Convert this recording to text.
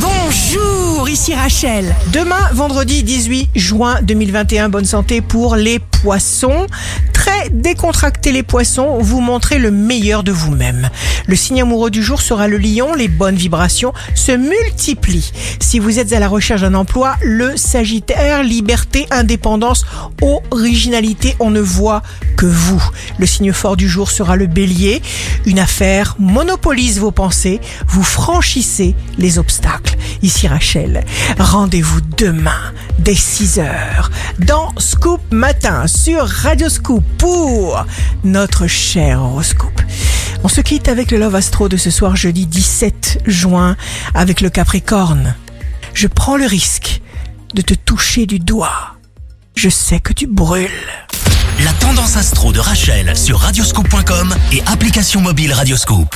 Bonjour, ici Rachel. Demain, vendredi 18 juin 2021, bonne santé pour les poissons. Très décontracté les poissons, vous montrez le meilleur de vous-même. Le signe amoureux du jour sera le lion, les bonnes vibrations se multiplient. Si vous êtes à la recherche d'un emploi, le sagittaire, liberté, indépendance, originalité, on ne voit que vous. Le signe fort du jour sera le bélier. Une affaire monopolise vos pensées, vous franchissez les obstacles. Ici Rachel, rendez-vous demain dès 6 heures dans Scoop Matin sur Radio Scoop pour notre cher horoscope. On se quitte avec le Love Astro de ce soir jeudi 17 juin avec le Capricorne. Je prends le risque de te toucher du doigt. Je sais que tu brûles. La tendance astro de Rachel sur radioscope.com et application mobile Radioscope.